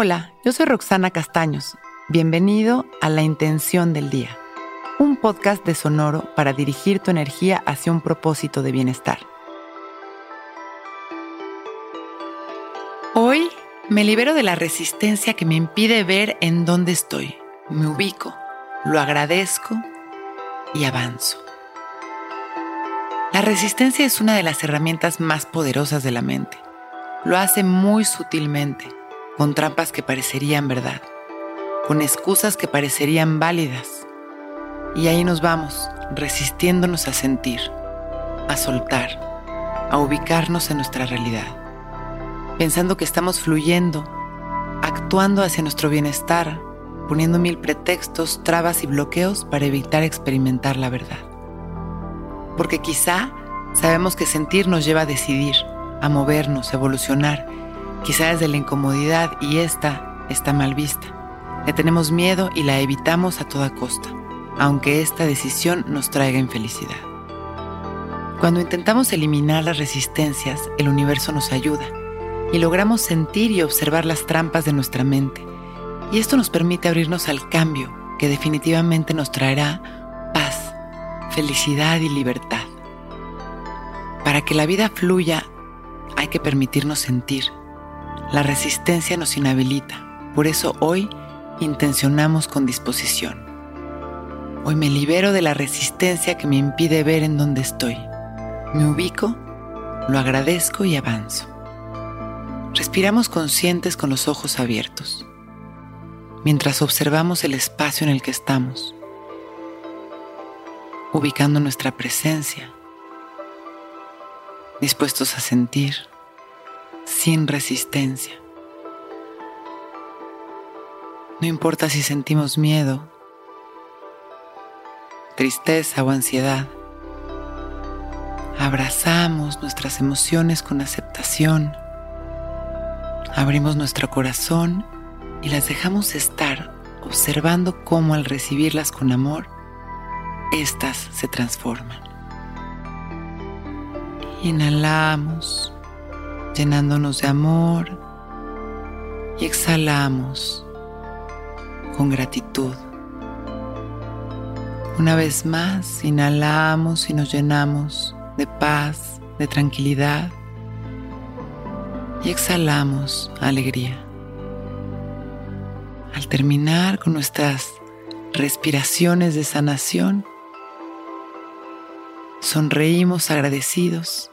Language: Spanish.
Hola, yo soy Roxana Castaños. Bienvenido a La Intención del Día, un podcast de Sonoro para dirigir tu energía hacia un propósito de bienestar. Hoy me libero de la resistencia que me impide ver en dónde estoy. Me ubico, lo agradezco y avanzo. La resistencia es una de las herramientas más poderosas de la mente. Lo hace muy sutilmente, con trampas que parecerían verdad, con excusas que parecerían válidas. Y ahí nos vamos, resistiéndonos a sentir, a soltar, a ubicarnos en nuestra realidad, pensando que estamos fluyendo, actuando hacia nuestro bienestar, poniendo mil pretextos, trabas y bloqueos para evitar experimentar la verdad porque quizá sabemos que sentir nos lleva a decidir, a movernos, a evolucionar, quizá desde la incomodidad y esta está mal vista. Le tenemos miedo y la evitamos a toda costa, aunque esta decisión nos traiga infelicidad. Cuando intentamos eliminar las resistencias, el universo nos ayuda y logramos sentir y observar las trampas de nuestra mente. Y esto nos permite abrirnos al cambio que definitivamente nos traerá paz felicidad y libertad. Para que la vida fluya hay que permitirnos sentir. La resistencia nos inhabilita. Por eso hoy intencionamos con disposición. Hoy me libero de la resistencia que me impide ver en dónde estoy. Me ubico, lo agradezco y avanzo. Respiramos conscientes con los ojos abiertos, mientras observamos el espacio en el que estamos ubicando nuestra presencia, dispuestos a sentir sin resistencia. No importa si sentimos miedo, tristeza o ansiedad, abrazamos nuestras emociones con aceptación, abrimos nuestro corazón y las dejamos estar observando cómo al recibirlas con amor, estas se transforman. Inhalamos, llenándonos de amor, y exhalamos con gratitud. Una vez más, inhalamos y nos llenamos de paz, de tranquilidad, y exhalamos alegría. Al terminar con nuestras respiraciones de sanación, sonreímos agradecidos